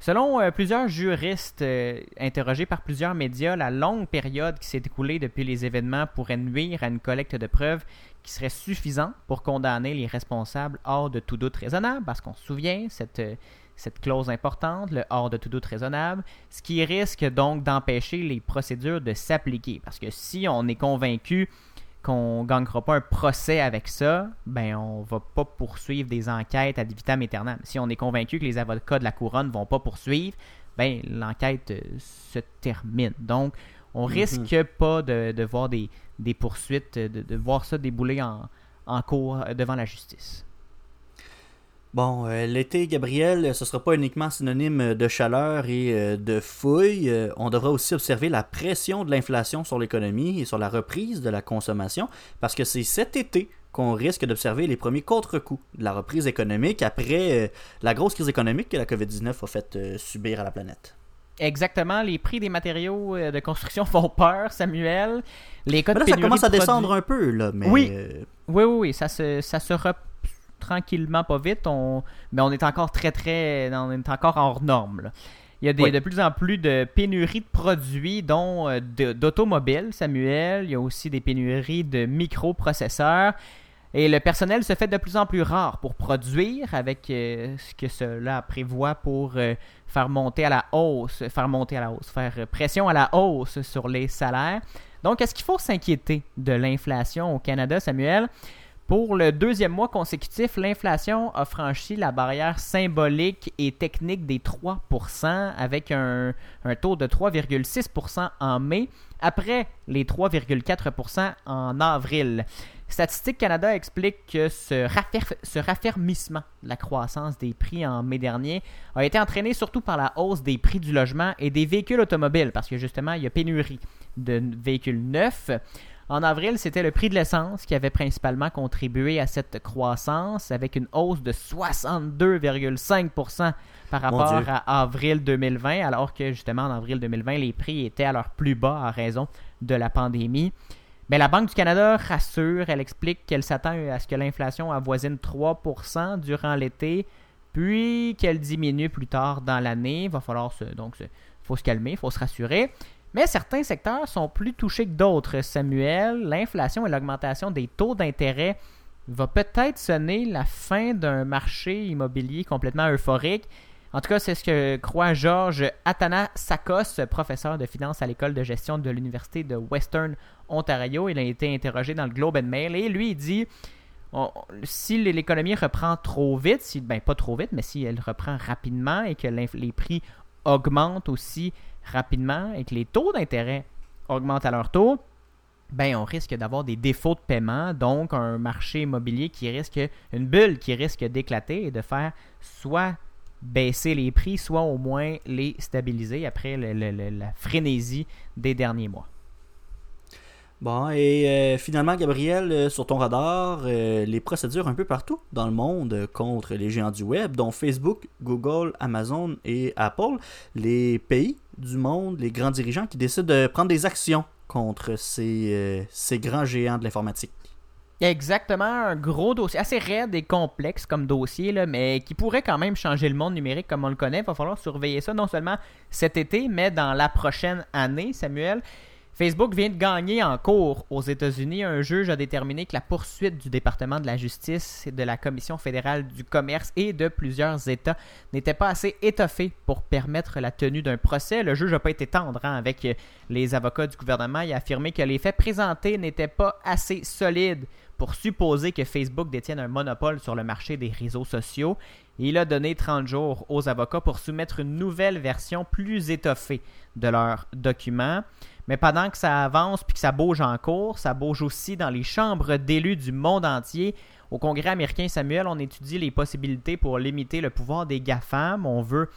Speaker 1: Selon euh, plusieurs juristes euh, interrogés par plusieurs médias, la longue période qui s'est écoulée depuis les événements pourrait nuire à une collecte de preuves qui serait suffisante pour condamner les responsables hors de tout doute raisonnable, parce qu'on se souvient, cette, euh, cette clause importante, le hors de tout doute raisonnable, ce qui risque donc d'empêcher les procédures de s'appliquer. Parce que si on est convaincu qu'on ne gagnera pas un procès avec ça, ben on va pas poursuivre des enquêtes ad vitam aeternam. Si on est convaincu que les avocats de la couronne vont pas poursuivre, ben l'enquête euh, se termine. Donc, on risque pas de, de voir des, des poursuites, de, de voir ça débouler en, en cours devant la justice.
Speaker 2: Bon, euh, l'été, Gabriel, ce sera pas uniquement synonyme de chaleur et euh, de fouille. Euh, on devra aussi observer la pression de l'inflation sur l'économie et sur la reprise de la consommation, parce que c'est cet été qu'on risque d'observer les premiers contre-coups de la reprise économique après la grosse crise économique que la COVID-19 a fait subir à la planète.
Speaker 1: Exactement, les prix des matériaux de construction font peur, Samuel. Les de
Speaker 2: là, ça commence à
Speaker 1: produits-
Speaker 2: descendre un peu, là, mais...
Speaker 1: Oui. Oui, oui, oui, ça se, ça se rep- tranquillement, pas vite, on... mais on est encore très, très. On est encore hors norme. là. Il y a des,
Speaker 2: Oui.
Speaker 1: de plus en plus de pénuries de produits, dont euh, d'automobiles, Samuel. Il y a aussi des pénuries de microprocesseurs. Et le personnel se fait de plus en plus rare pour produire avec euh, ce que cela prévoit pour euh, faire monter à la hausse, faire monter à la hausse, faire pression à la hausse sur les salaires. Donc, est-ce qu'il faut s'inquiéter de l'inflation au Canada, Samuel? Pour le deuxième mois consécutif, l'inflation a franchi la barrière symbolique et technique des 3% avec un, taux de 3,6% en mai, après les 3,4% en avril. Statistique Canada explique que ce, ce raffermissement de la croissance des prix en mai dernier a été entraîné surtout par la hausse des prix du logement et des véhicules automobiles, parce que justement, il y a pénurie de véhicules neufs. En avril, c'était le prix de l'essence qui avait principalement contribué à cette croissance, avec une hausse de 62,5% par rapport à avril 2020, alors que justement en avril 2020, les prix étaient à leur plus bas à raison de la pandémie. Mais la Banque du Canada rassure, elle explique qu'elle s'attend à ce que l'inflation avoisine 3% durant l'été, puis qu'elle diminue plus tard dans l'année. Il va falloir se, donc se, faut se calmer, il faut se rassurer. Mais certains secteurs sont plus touchés que d'autres, Samuel. L'inflation et l'augmentation des taux d'intérêt va peut-être sonner la fin d'un marché immobilier complètement euphorique. En tout cas, c'est ce que croit Georges Athanasakos, professeur de finance à l'école de gestion de l'Université de Western Ontario. Il a été interrogé dans le Globe and Mail et lui, dit si l'économie reprend trop vite, si, ben pas trop vite, mais si elle reprend rapidement et que les prix augmentent aussi rapidement et que les taux d'intérêt augmentent à leur taux, ben on risque d'avoir des défauts de paiement, donc un marché immobilier qui risque, une bulle qui risque d'éclater et de faire soit baisser les prix, soit au moins les stabiliser après la frénésie des derniers mois.
Speaker 2: Bon, et euh, finalement, Gabriel, euh, sur ton radar, euh, les procédures un peu partout dans le monde contre les géants du web, dont Facebook, Google, Amazon et Apple, les pays du monde, les grands dirigeants qui décident de prendre des actions contre ces, euh, ces grands géants de l'informatique.
Speaker 1: Exactement, un gros dossier, assez raide et complexe comme dossier, là, mais qui pourrait quand même changer le monde numérique comme on le connaît. Il va falloir surveiller ça non seulement cet été, mais dans la prochaine année, Samuel. Facebook vient de gagner en cours aux États-Unis. Un juge a déterminé que la poursuite du département de la justice et de la Commission fédérale du commerce et de plusieurs États n'était pas assez étoffée pour permettre la tenue d'un procès. Le juge n'a pas été tendre hein, avec les avocats du gouvernement. Il a affirmé que les faits présentés n'étaient pas assez solides pour supposer que Facebook détienne un monopole sur le marché des réseaux sociaux. Il a donné 30 jours aux avocats pour soumettre une nouvelle version plus étoffée de leurs documents. Mais pendant que ça avance puis que ça bouge en cours, ça bouge aussi dans les chambres d'élus du monde entier. Au Congrès américain, Samuel, on étudie les possibilités pour limiter le pouvoir des GAFAM. On veut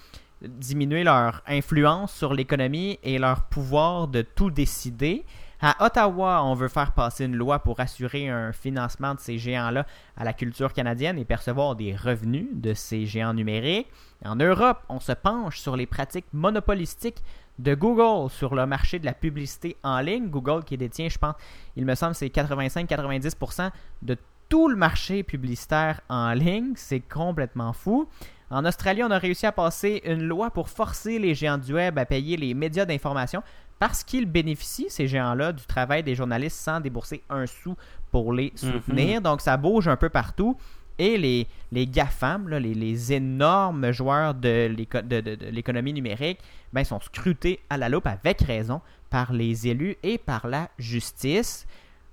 Speaker 1: diminuer leur influence sur l'économie et leur pouvoir de tout décider. À Ottawa, on veut faire passer une loi pour assurer un financement de ces géants-là à la culture canadienne et percevoir des revenus de ces géants numériques. En Europe, on se penche sur les pratiques monopolistiques de Google sur le marché de la publicité en ligne. Google qui détient, je pense, il me semble, c'est 85-90% de tout le marché publicitaire en ligne. C'est complètement fou. En Australie, on a réussi à passer une loi pour forcer les géants du web à payer les médias d'information parce qu'ils bénéficient, ces géants-là, du travail des journalistes sans débourser un sou pour les soutenir. Donc, ça bouge un peu partout. Et les, les GAFAM, les, énormes joueurs de l'éco- de- de- de l'économie numérique, ben, sont scrutés à la loupe avec raison par les élus et par la justice.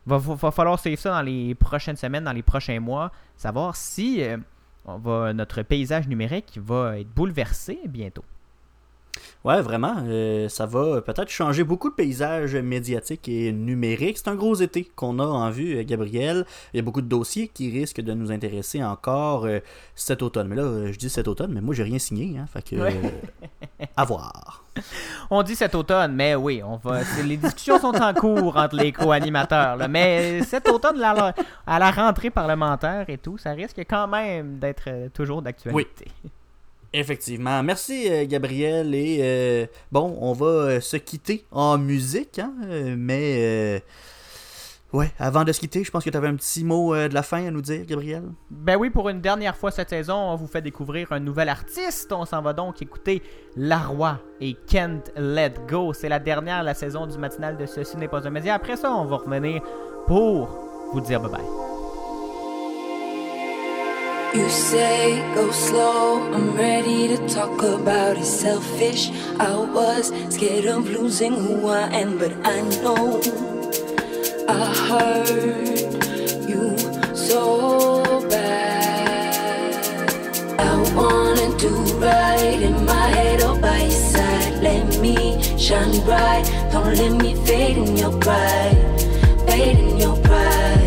Speaker 1: Va, va, falloir suivre ça dans les prochaines semaines, dans les prochains mois, savoir si euh, notre paysage numérique va être bouleversé bientôt.
Speaker 2: Ouais, vraiment. euh, ça va peut-être changer beaucoup de paysages médiatiques et numériques. C'est un gros été qu'on a en vue, euh, Gabriel. Il y a beaucoup de dossiers qui risquent de nous intéresser encore euh, cet automne. Mais là, je dis cet automne, mais moi, j'ai rien signé. Hein, fait que,
Speaker 1: Ouais.
Speaker 2: euh, à voir.
Speaker 1: On dit cet automne, mais oui, on va. Les discussions sont en cours entre les co-animateurs. Mais cet automne, là, à la rentrée parlementaire et tout, ça risque quand même d'être toujours d'actualité.
Speaker 2: Effectivement. Merci, euh, Gabriel. Et euh, bon, on va euh, se quitter en musique, hein, mais. Ouais, avant de se quitter, je pense que tu avais un petit mot de la fin à nous dire, Gabriel.
Speaker 1: Ben oui, pour une dernière fois cette saison, on vous fait découvrir un nouvel artiste. On s'en va donc écouter Laroi et Can't Let Go. C'est la dernière de la saison du matinal de Ceci n'est pas un média. Après ça, on va revenir pour vous dire bye bye.
Speaker 6: You say go slow, I'm ready to talk about it. Selfish, I was scared of losing who I am, but I know I hurt you so bad. I wanna do right in my head or by your side. Let me shine bright, don't let me fade in your pride, fade in your pride,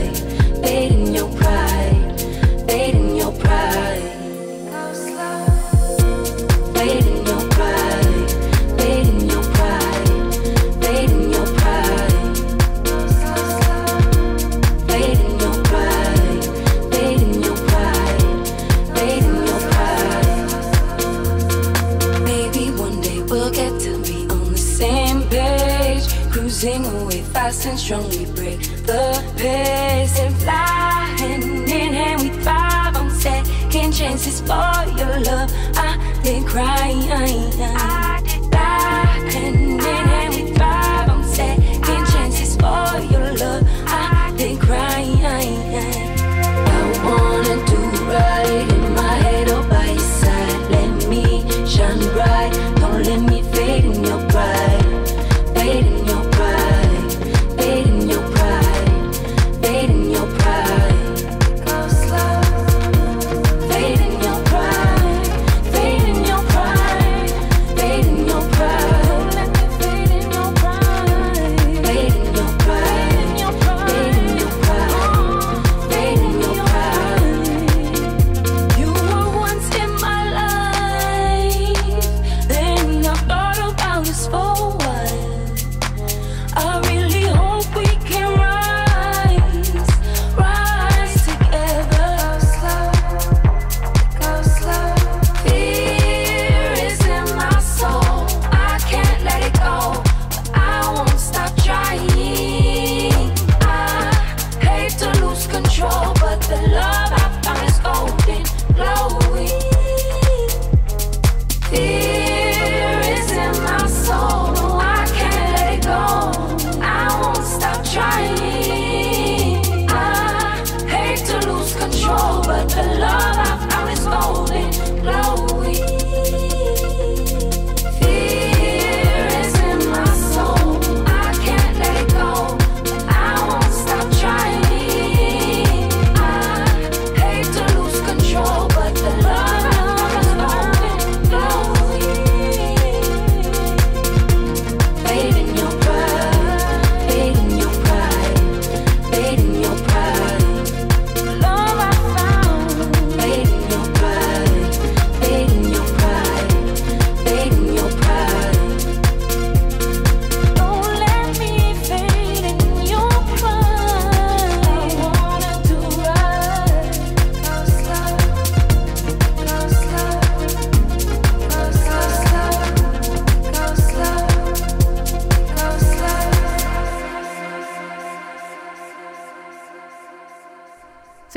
Speaker 6: fast and strong, we break the pace and fly hand in hand. We thrive on second chances for your love. I been cry.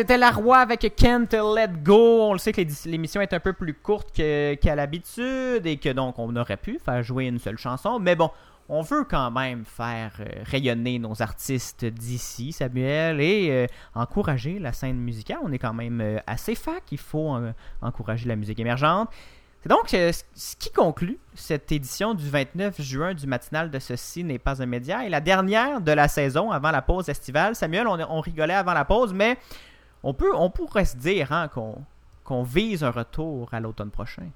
Speaker 1: C'était la roi avec Can't Let Go. On le sait que l'émission est un peu plus courte qu'à l'habitude et que donc on aurait pu faire jouer une seule chanson. Mais bon, on veut quand même faire euh, rayonner nos artistes d'ici, Samuel, et euh, encourager la scène musicale. On est quand même euh, assez fac, il faut encourager la musique émergente. C'est donc ce- qui conclut cette édition du 29 juin du matinal de Ceci n'est pas un média et la dernière de la saison avant la pause estivale. Samuel, on rigolait avant la pause, mais on, peut, on pourrait se dire hein, qu'on qu'on vise un retour à l'automne prochain.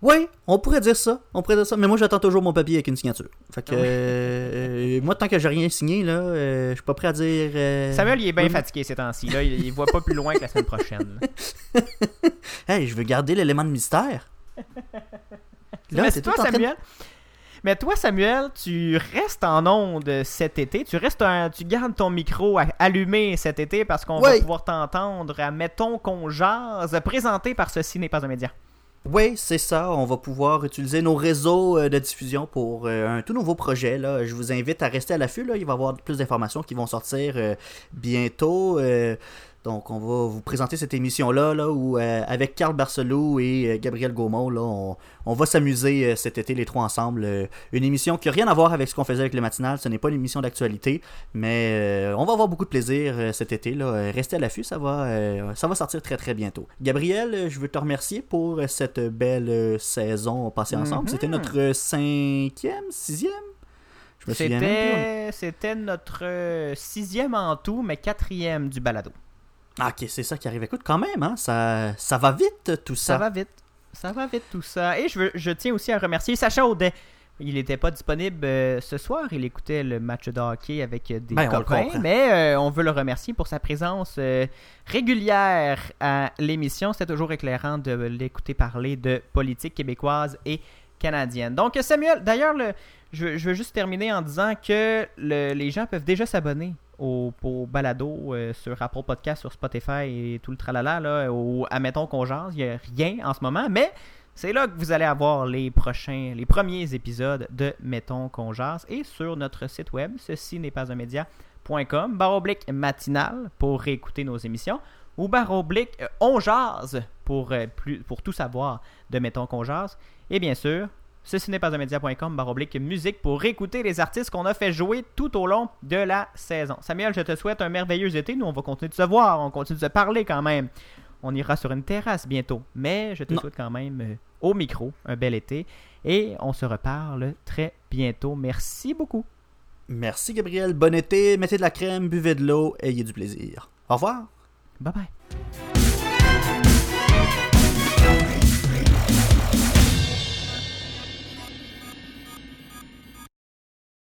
Speaker 2: Oui, on pourrait dire ça. On pourrait dire ça. Mais moi, j'attends toujours mon papier avec une signature. Fait que, euh, moi, tant que j'ai rien signé, là, euh, je suis pas prêt à dire. euh,
Speaker 1: Samuel, il est bien
Speaker 2: oui.
Speaker 1: fatigué ces temps-ci. Là. Il, il voit pas plus loin que la semaine prochaine.
Speaker 2: Hey, je veux garder l'élément de mystère. Là, t'es
Speaker 1: toi,
Speaker 2: de-
Speaker 1: Samuel? Mais toi, Samuel, tu restes en onde cet été. Tu restes un- tu gardes ton micro allumé cet été parce qu'on va pouvoir t'entendre à Mettons qu'on jase, présenté par Ceci n'est pas un média.
Speaker 2: Oui, c'est ça. On va pouvoir utiliser nos réseaux euh, de diffusion pour euh, un tout nouveau projet. Là. Je vous invite à rester à l'affût. Il va y avoir plus d'informations qui vont sortir euh, bientôt. Donc, on va vous présenter cette émission-là là, où, euh, avec Carl Barcelou et euh, Gabriel Gaumont, là, on, on va s'amuser euh, cet été les trois ensemble. Une émission qui n'a rien à voir avec ce qu'on faisait avec le matinal. Ce n'est pas une émission d'actualité, mais on va avoir beaucoup de plaisir cet été. Là. Restez à l'affût, ça va, ça va sortir très très bientôt. Gabriel, je veux te remercier pour cette belle saison passée ensemble.
Speaker 1: Mhm.
Speaker 2: C'était notre cinquième, sixième?
Speaker 1: C'était c'était notre sixième en tout, mais quatrième du balado.
Speaker 2: Ah, ok, c'est ça qui arrive. Écoute, quand même, hein, ça, ça va vite tout ça.
Speaker 1: Ça va vite. Ça va vite tout ça. Et je, veux, je tiens aussi à remercier Sacha Audet. Il n'était pas disponible euh, ce soir. Il écoutait le match de hockey avec euh, des
Speaker 2: Ben,
Speaker 1: copains. Mais euh, on veut le remercier pour sa présence euh, régulière à l'émission. C'est toujours éclairant de l'écouter parler de politique québécoise et canadienne. Donc, Samuel, d'ailleurs, le- je, veux- je veux juste terminer en disant que le- les gens peuvent déjà s'abonner au, balado euh, sur Apple Podcast, sur Spotify et tout le tralala, là, au Admettons qu'on jase. Il n'y a rien en ce moment, mais c'est là que vous allez avoir les prochains, les premiers épisodes de Mettons qu'on jase et sur notre site web, ceci n'est pas un média.com, barre oblique matinal pour réécouter nos émissions ou barre oblique euh, on jase pour, euh, pour tout savoir de Mettons qu'on jase. Et bien sûr, ceci n'est pas un média.com, barre oblique musique pour réécouter les artistes qu'on a fait jouer tout au long de la saison. Samuel, je te souhaite un merveilleux été. Nous, on va continuer de se voir, on continue de se parler quand même. On ira sur une terrasse bientôt, mais je te
Speaker 2: Non.
Speaker 1: souhaite quand même euh, au micro un bel été et on se reparle très bientôt. Merci beaucoup.
Speaker 2: Merci, Gabriel. Bon été. Mettez de la crème, buvez de l'eau, ayez du plaisir. Au revoir.
Speaker 1: Bye bye.